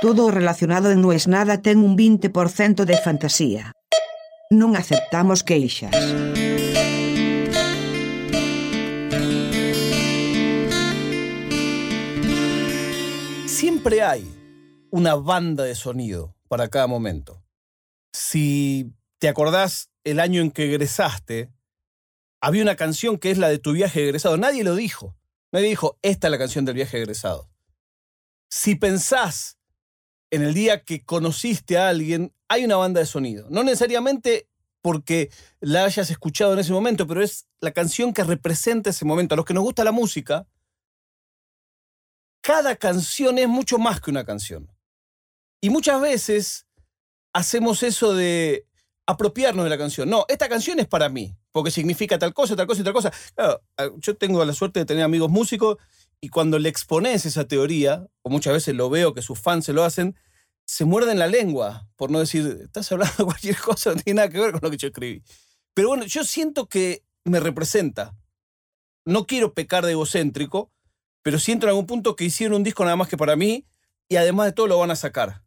Todo o relacionado en No es Nada ten un 20% de fantasía. Non aceptamos queixas. Siempre hay una banda de sonido para cada momento. Si te acordás el año en que egresaste, había una canción que es la de tu viaje egresado. Nadie lo dijo. Nadie dijo, esta es la canción del viaje egresado. Si pensás en el día que conociste a alguien, hay una banda de sonido. No necesariamente porque la hayas escuchado en ese momento, pero es la canción que representa ese momento. A los que nos gusta la música, cada canción es mucho más que una canción. Y muchas veces hacemos eso de apropiarnos de la canción. No, esta canción es para mí, porque significa tal cosa, tal cosa y tal cosa. yo tengo la suerte de tener amigos músicos y cuando le expones esa teoría, o muchas veces lo veo que sus fans se lo hacen, se muerden la lengua, por no decir, estás hablando cualquier cosa, no tiene nada que ver con lo que yo escribí. Pero bueno, yo siento que me representa. No quiero pecar de egocéntrico, pero siento en algún punto que hicieron un disco nada más que para mí y además de todo lo van a sacar.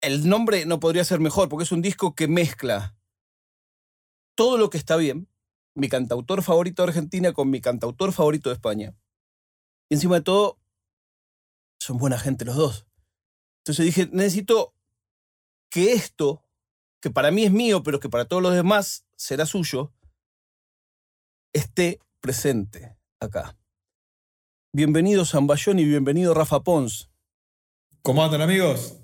El nombre no podría ser mejor porque es un disco que mezcla todo lo que está bien, mi cantautor favorito de Argentina con mi cantautor favorito de España. Y encima de todo, son buena gente los dos. Entonces dije, necesito que esto, que para mí es mío, pero que para todos los demás será suyo, esté presente acá. Bienvenido Zamballón y bienvenido Rafa Pons. ¿Cómo andan amigos?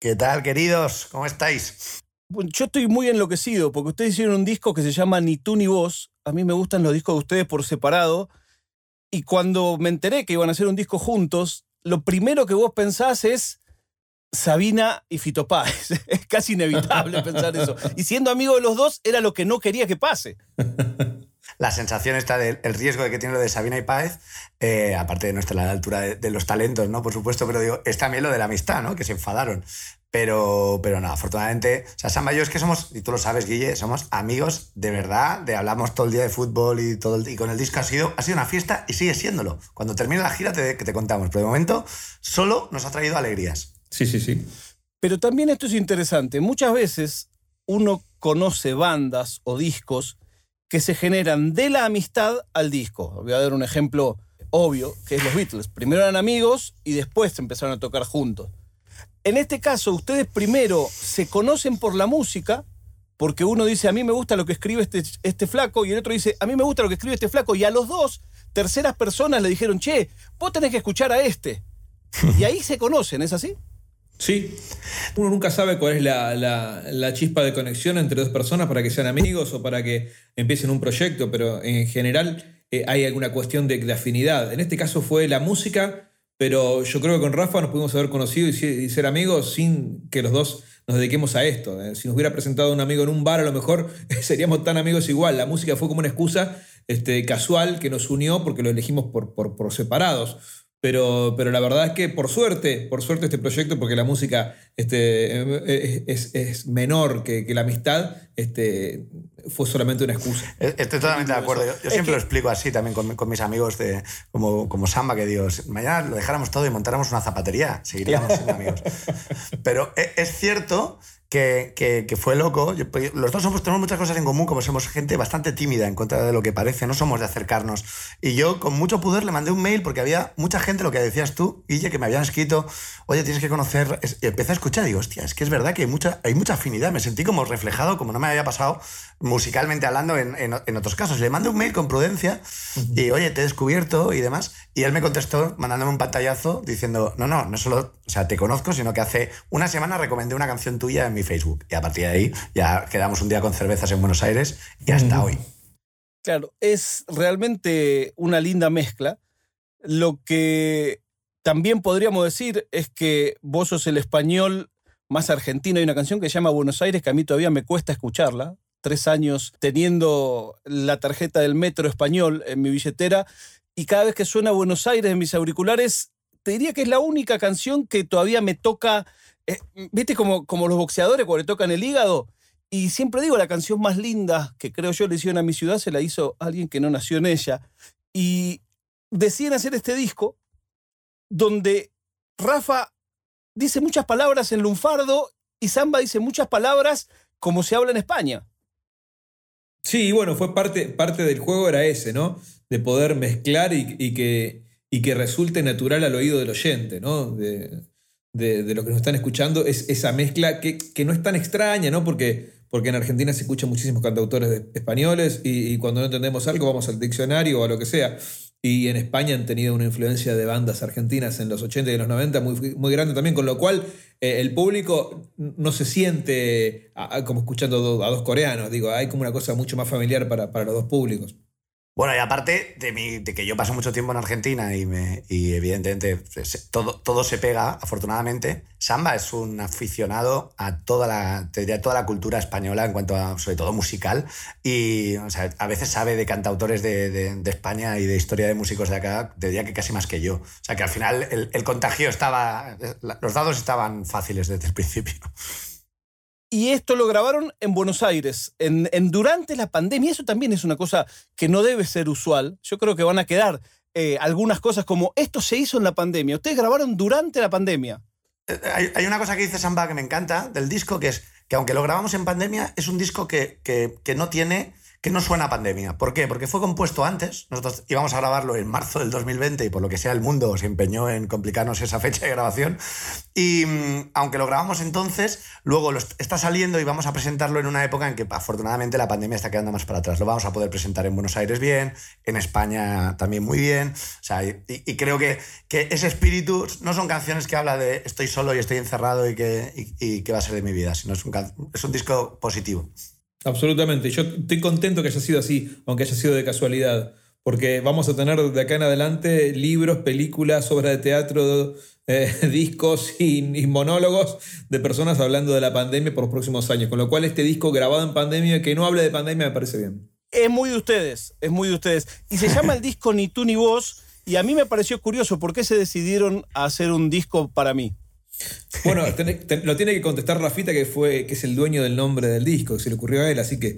¿Qué tal, queridos? ¿Cómo estáis? Yo estoy muy enloquecido porque ustedes hicieron un disco que se llama Ni tú ni vos. A mí me gustan los discos de ustedes por separado. Y cuando me enteré que iban a hacer un disco juntos, lo primero que vos pensás es Sabina y Fito Páez. Es casi inevitable pensar eso. Y siendo amigo de los dos, era lo que no quería que pase. la sensación está del riesgo de que tiene lo de Sabina y Páez, eh, aparte de no estar a la altura de, los talentos, ¿no? Por supuesto, pero digo, es también lo de la amistad, ¿no? Que se enfadaron. Pero, pero no, afortunadamente, o sea, Samba y yo es que somos, y tú lo sabes, Guille, somos amigos de verdad, de hablamos todo el día de fútbol y todo el, y con el disco ha sido, ha sido una fiesta y sigue siéndolo. Cuando termine la gira te, que te contamos, pero de momento solo nos ha traído alegrías. Sí, sí, sí. Pero también esto es interesante. Muchas veces uno conoce bandas o discos que se generan de la amistad al disco. Voy a dar un ejemplo obvio, que es los Beatles. Primero eran amigos y después empezaron a tocar juntos. En este caso, ustedes primero se conocen por la música, porque uno dice, a mí me gusta lo que escribe este, este flaco, y el otro dice, a mí me gusta lo que escribe este flaco, y a los dos, terceras personas le dijeron, che, vos tenés que escuchar a este. Y ahí se conocen, ¿es así? Sí, uno nunca sabe cuál es la, chispa de conexión entre dos personas para que sean amigos o para que empiecen un proyecto, pero en general eh, hay alguna cuestión de, afinidad. En este caso fue la música, pero yo creo que con Rafa nos pudimos haber conocido y, ser amigos sin que los dos nos dediquemos a esto. Eh. Si nos hubiera presentado un amigo en un bar, a lo mejor seríamos tan amigos igual. La música fue como una excusa este, casual que nos unió porque lo elegimos por, por, por separados. Pero, pero la verdad es que por suerte, por suerte este proyecto, porque la música este, es, menor que, la amistad, este, fue solamente una excusa. E-, estoy totalmente de acuerdo. Yo, siempre lo explico así también con, mis amigos de, como, como Samba, que digo, mañana lo dejáramos todo y montáramos una zapatería, seguiríamos siendo amigos. Pero e-, es cierto que, que, fue loco. Pues, los dos somos, tenemos muchas cosas en común, como somos gente bastante tímida en contra de lo que parece, no somos de acercarnos. Y yo con mucho pudor le mandé un mail porque había mucha gente, lo que decías tú, Guille, que me habían escrito, oye, tienes que conocer... Y empecé a escuchar y digo, hostia, es que es verdad que hay mucha, hay mucha afinidad. Me sentí como reflejado, como no me había pasado musicalmente hablando en, en, otros casos. Le mandé un mail con prudencia y, oye, te he descubierto y demás. Y él me contestó mandándome un pantallazo diciendo, no, no, no solo, o sea, te conozco, sino que hace una semana recomendé una canción tuya en mi Facebook. Y a partir de ahí ya quedamos un día con cervezas en Buenos Aires y hasta hoy. Claro, es realmente una linda mezcla. Lo que también podríamos decir es que vos sos el español más argentino. Hay una canción que se llama Buenos Aires que a mí todavía me cuesta escucharla tres años teniendo la tarjeta del metro español en mi billetera y cada vez que suena Buenos Aires en mis auriculares, te diría que es la única canción que todavía me toca, eh, viste como, como los boxeadores cuando le tocan el hígado. Y siempre digo, la canción más linda que creo yo le hicieron a mi ciudad se la hizo alguien que no nació en ella. Y deciden hacer este disco donde Rafa dice muchas palabras en lunfardo y Samba dice muchas palabras como se habla en España. Sí, bueno, fue parte, parte del juego era ese, ¿no? De poder mezclar y, que, y que resulte natural al oído del oyente, ¿no? De, de, lo que nos están escuchando, es esa mezcla que, que, no es tan extraña, ¿no? Porque, porque en Argentina se escuchan muchísimos cantautores españoles y, cuando no entendemos algo vamos al diccionario o a lo que sea. Y en España han tenido una influencia de bandas argentinas en los 80 y en los 90 muy, muy grande también, con lo cual eh, el público no se siente como escuchando a dos coreanos, digo, hay como una cosa mucho más familiar para, para los dos públicos. Bueno, y aparte de, de, que yo paso mucho tiempo en Argentina y, me, y evidentemente pues, todo, todo se pega, afortunadamente, Samba es un aficionado a toda la, te toda la cultura española en cuanto a, sobre todo musical, y a veces sabe de cantautores de, de, España y de historia de músicos de acá, te diría que casi más que yo. O sea, que al final el, el contagio estaba, los dados estaban fáciles desde el principio. Y esto lo grabaron en Buenos Aires, en, durante la pandemia. Eso también es una cosa que no debe ser usual. Yo creo que van a quedar eh, algunas cosas como esto se hizo en la pandemia. Ustedes grabaron durante la pandemia. Eh, hay, una cosa que dice Samba que me encanta del disco, que es que aunque lo grabamos en pandemia, es un disco que, que, que no tiene que no suena pandemia. ¿Por qué? Porque fue compuesto antes. Nosotros íbamos a grabarlo en marzo del 2020 y por lo que sea el mundo se empeñó en complicarnos esa fecha de grabación. Y mm, aunque lo grabamos entonces, luego está saliendo y vamos a presentarlo en una época en que afortunadamente la pandemia está quedando más para atrás. Lo vamos a poder presentar en Buenos Aires bien, en España también muy bien. O sea, y, creo que, que, ese espíritu no son canciones que habla de estoy solo y estoy encerrado y que, y, va a ser de mi vida, sino es un, es un disco positivo. Absolutamente. Yo estoy contento que haya sido así, aunque haya sido de casualidad, porque vamos a tener de acá en adelante libros, películas, obras de teatro, eh, discos y, monólogos de personas hablando de la pandemia por los próximos años. Con lo cual este disco grabado en pandemia, que no hable de pandemia, me parece bien. Es muy de ustedes, es muy de ustedes. Y se llama el disco Ni tú ni vos, y a mí me pareció curioso, ¿por qué se decidieron a hacer un disco para mí? Bueno, lo tiene que contestar Rafita, que fue, que es el dueño del nombre del disco, que se le ocurrió a él, así que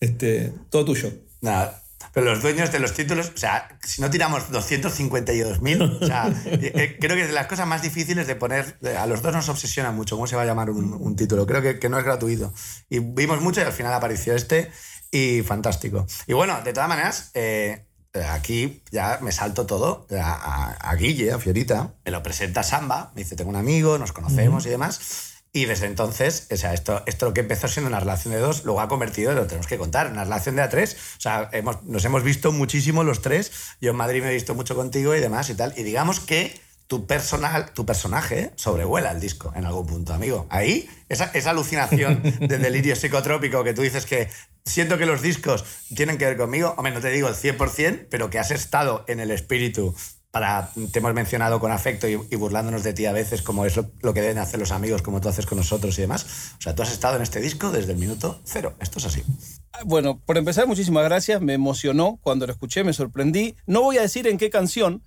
este, todo tuyo. Nada. Pero los dueños de los títulos, o sea, si no tiramos 252.000, o sea, eh, creo que es de las cosas más difíciles de poner, a los dos nos obsesiona mucho cómo se va a llamar un, título, creo que, que, no es gratuito. Y vimos mucho y al final apareció este y fantástico. Y bueno, de todas maneras, eh, aquí ya me salto todo a, Guille, a Fiorita, me lo presenta Samba, me dice, tengo un amigo, nos conocemos y demás. Y desde entonces, o sea, esto, esto lo que empezó siendo una relación de dos, luego ha convertido, lo tenemos que contar, en una relación de a tres. O sea, hemos, nos hemos visto muchísimo los tres. Yo en Madrid me he visto mucho contigo y demás y tal. Y digamos que tu, personal, tu personaje sobrevuela el disco en algún punto, amigo. Ahí, esa, esa alucinación de delirio psicotrópico que tú dices que siento que los discos tienen que ver conmigo, hombre, no te digo el 100%, pero que has estado en el espíritu para, te hemos mencionado con afecto y, burlándonos de ti a veces, como es lo, que deben hacer los amigos, como tú haces con nosotros y demás. O sea, tú has estado en este disco desde el minuto cero. Esto es así. Bueno, por empezar, muchísimas gracias. Me emocionó cuando lo escuché, me sorprendí. No voy a decir en qué canción,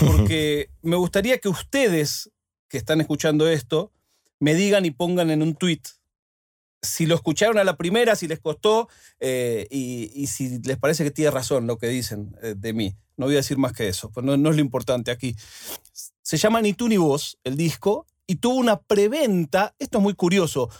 porque me gustaría que ustedes que están escuchando esto me digan y pongan en un tweet si lo escucharon a la primera, si les costó eh, y, si les parece que tiene razón lo que dicen eh, de mí. No voy a decir más que eso, pues no, no, es lo importante aquí. Se llama Ni tú ni vos, el disco, y tuvo una preventa. Esto es muy curioso.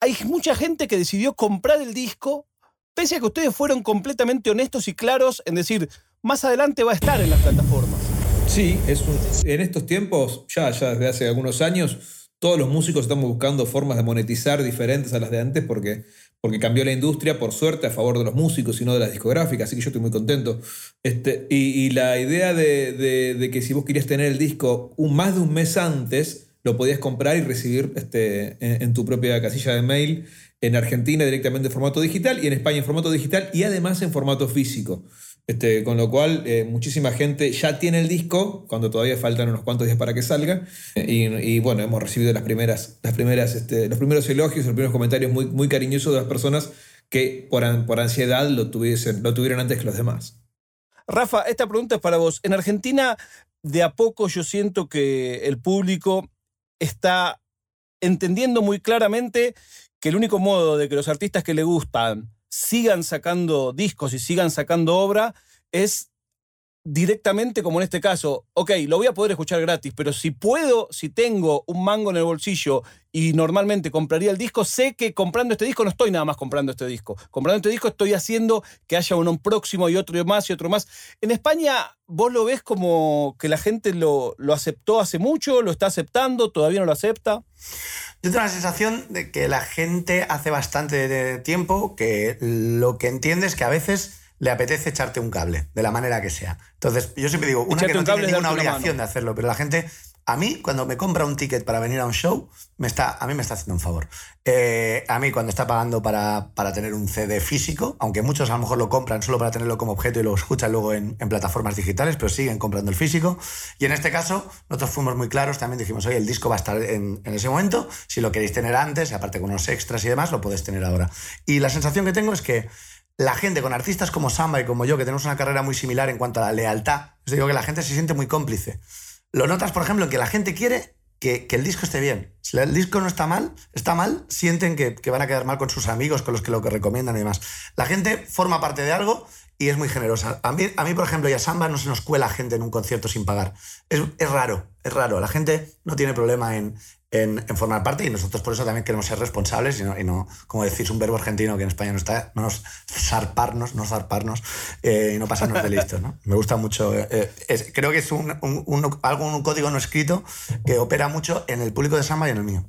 Hay mucha gente que decidió comprar el disco, pese a que ustedes fueron completamente honestos y claros en decir, más adelante va a estar en las plataformas. Sí, es en estos tiempos, ya, ya desde hace algunos años, todos los músicos estamos buscando formas de monetizar diferentes a las de antes porque, porque cambió la industria, por suerte, a favor de los músicos y no de las discográficas, así que yo estoy muy contento. Este, y, la idea de, que si vos querías tener el disco un, más de un mes antes, lo podías comprar y recibir este, en, tu propia casilla de mail en Argentina directamente en formato digital y en España en formato digital y además en formato físico. Este, con lo cual, eh, muchísima gente ya tiene el disco, cuando todavía faltan unos cuantos días para que salga. Y, bueno, hemos recibido las primeras, las primeras, este, los primeros elogios, los primeros comentarios muy, muy cariñosos de las personas que por, por ansiedad lo, tuviesen, lo tuvieron antes que los demás. Rafa, esta pregunta es para vos. En Argentina, de a poco yo siento que el público está entendiendo muy claramente que el único modo de que los artistas que le gustan sigan sacando discos y sigan sacando obra es directamente, como en este caso, ok, lo voy a poder escuchar gratis, pero si puedo, si tengo un mango en el bolsillo y normalmente compraría el disco, sé que comprando este disco no estoy nada más comprando este disco. Comprando este disco estoy haciendo que haya uno próximo y otro más y otro más. En España, ¿vos lo ves como que la gente lo, lo aceptó hace mucho, lo está aceptando, todavía no lo acepta? Yo tengo la sensación de que la gente hace bastante tiempo que lo que entiende es que a veces le apetece echarte un cable, de la manera que sea. Entonces, yo siempre digo, una que no tiene ninguna obligación de hacerlo, pero la gente, a mí, cuando me compra un ticket para venir a un show, me está, a mí me está haciendo un favor. Eh, a mí, cuando está pagando para, para, tener un CD físico, aunque muchos a lo mejor lo compran solo para tenerlo como objeto y lo escuchan luego en, en plataformas digitales, pero siguen comprando el físico. Y en este caso, nosotros fuimos muy claros, también dijimos, oye, el disco va a estar en, en ese momento, si lo queréis tener antes, aparte con unos extras y demás, lo podéis tener ahora. Y la sensación que tengo es que la gente con artistas como Samba y como yo, que tenemos una carrera muy similar en cuanto a la lealtad, os digo que la gente se siente muy cómplice. Lo notas, por ejemplo, en que la gente quiere que, el disco esté bien. Si el disco no está mal, está mal, sienten que, van a quedar mal con sus amigos, con los que lo que recomiendan y demás. La gente forma parte de algo y es muy generosa. A mí, por ejemplo, y a Samba no se nos cuela gente en un concierto sin pagar. Es, es raro, es raro. La gente no tiene problema en, en, formar parte y nosotros por eso también queremos ser responsables y no, y no, como decís, un verbo argentino que en España no está, no nos zarparnos, no zarparnos eh, y no pasarnos de listo. ¿no? Me gusta mucho, eh, creo que es un, un, algo, un código no escrito que opera mucho en el público de Samba y en el mío.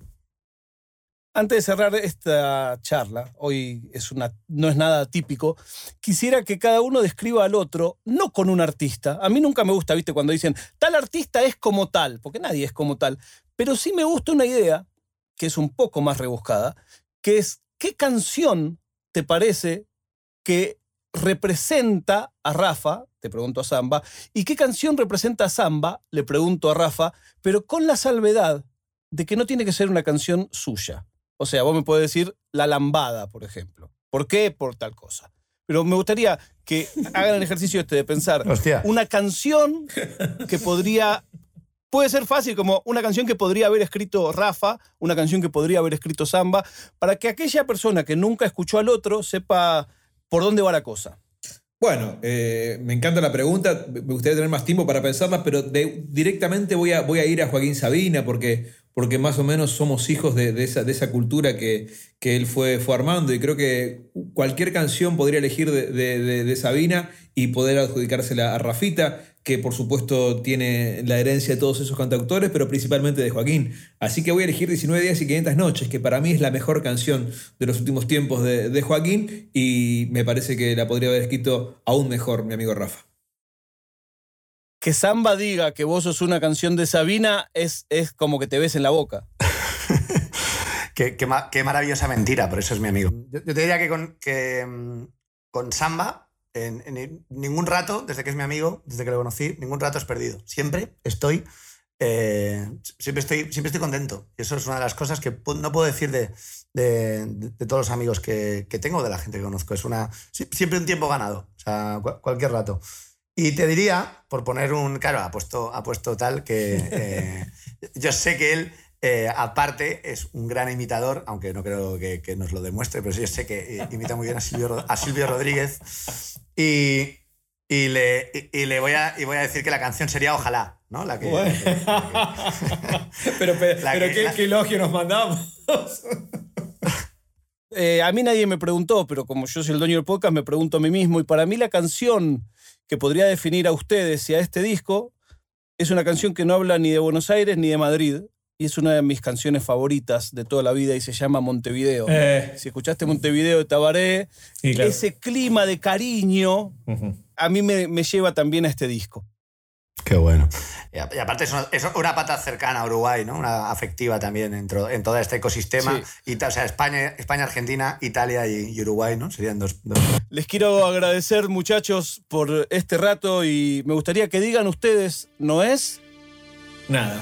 Antes de cerrar esta charla, hoy es una, no es nada típico, quisiera que cada uno describa al otro, no con un artista. A mí nunca me gusta, viste, cuando dicen, tal artista es como tal, porque nadie es como tal. Pero sí me gusta una idea, que es un poco más rebuscada, que es, ¿qué canción te parece que representa a Rafa? Te pregunto a Samba. ¿Y qué canción representa a Samba? Le pregunto a Rafa, pero con la salvedad de que no tiene que ser una canción suya. O sea, vos me podés decir La Lambada, por ejemplo. ¿Por qué? Por tal cosa. Pero me gustaría que hagan el ejercicio este de pensar una canción que podría. Puede ser fácil, como una canción que podría haber escrito Rafa, una canción que podría haber escrito Samba, para que aquella persona que nunca escuchó al otro sepa por dónde va la cosa. Bueno, eh, me encanta la pregunta, me gustaría tener más tiempo para pensarla, pero directamente voy a, voy a ir a Joaquín Sabina porque porque más o menos somos hijos de, esa, de esa, cultura que, que, él fue, fue armando y creo que cualquier canción podría elegir de, de, Sabina y poder adjudicársela a Rafita, que por supuesto tiene la herencia de todos esos cantautores, pero principalmente de Joaquín. Así que voy a elegir 19 días y 500 noches, que para mí es la mejor canción de los últimos tiempos de Joaquín y me parece que la podría haber escrito aún mejor mi amigo Rafa que Samba diga que vos sos una canción de Sabina es, es como que te ves en la boca. qué, qué, maravillosa mentira, por eso es mi amigo. Yo, te diría que con, que, mm, con Samba, en, ningún rato, desde que es mi amigo, desde que lo conocí, ningún rato es perdido. Siempre estoy, eh, siempre estoy, siempre estoy contento. Y eso es una de las cosas que no puedo decir de, de, de todos los amigos que, que, tengo, de la gente que conozco. Es una, siempre un tiempo ganado, o sea, cualquier rato. Y te diría, por poner un. Claro, ha puesto, ha puesto tal que. Eh, yo sé que él, eh, aparte, es un gran imitador, aunque no creo que, que, nos lo demuestre, pero sí, yo sé que eh, imita muy bien a Silvio, a Silvio Rodríguez. Y, y, le, y, le voy a, y voy a decir que la canción sería Ojalá, ¿no? La que. pero pero, ¿qué, ¿qué, elogio nos mandamos. a mí nadie me preguntó, pero como yo soy el dueño del podcast, me pregunto a mí mismo. Y para mí la canción que podría definir a ustedes y a este disco, es una canción que no habla ni de Buenos Aires ni de Madrid, y es una de mis canciones favoritas de toda la vida y se llama Montevideo. Eh. Si escuchaste Montevideo de Tabaré, ese clima de cariño a mí me lleva también a este disco. Qué bueno. Y aparte es una, pata cercana a Uruguay, ¿no? Una afectiva también en, en todo este ecosistema. Y, o sea, España, España, Argentina, Italia y, Uruguay, ¿no? Serían dos, Les quiero agradecer, muchachos, por este rato y me gustaría que digan ustedes, ¿no es? Nada.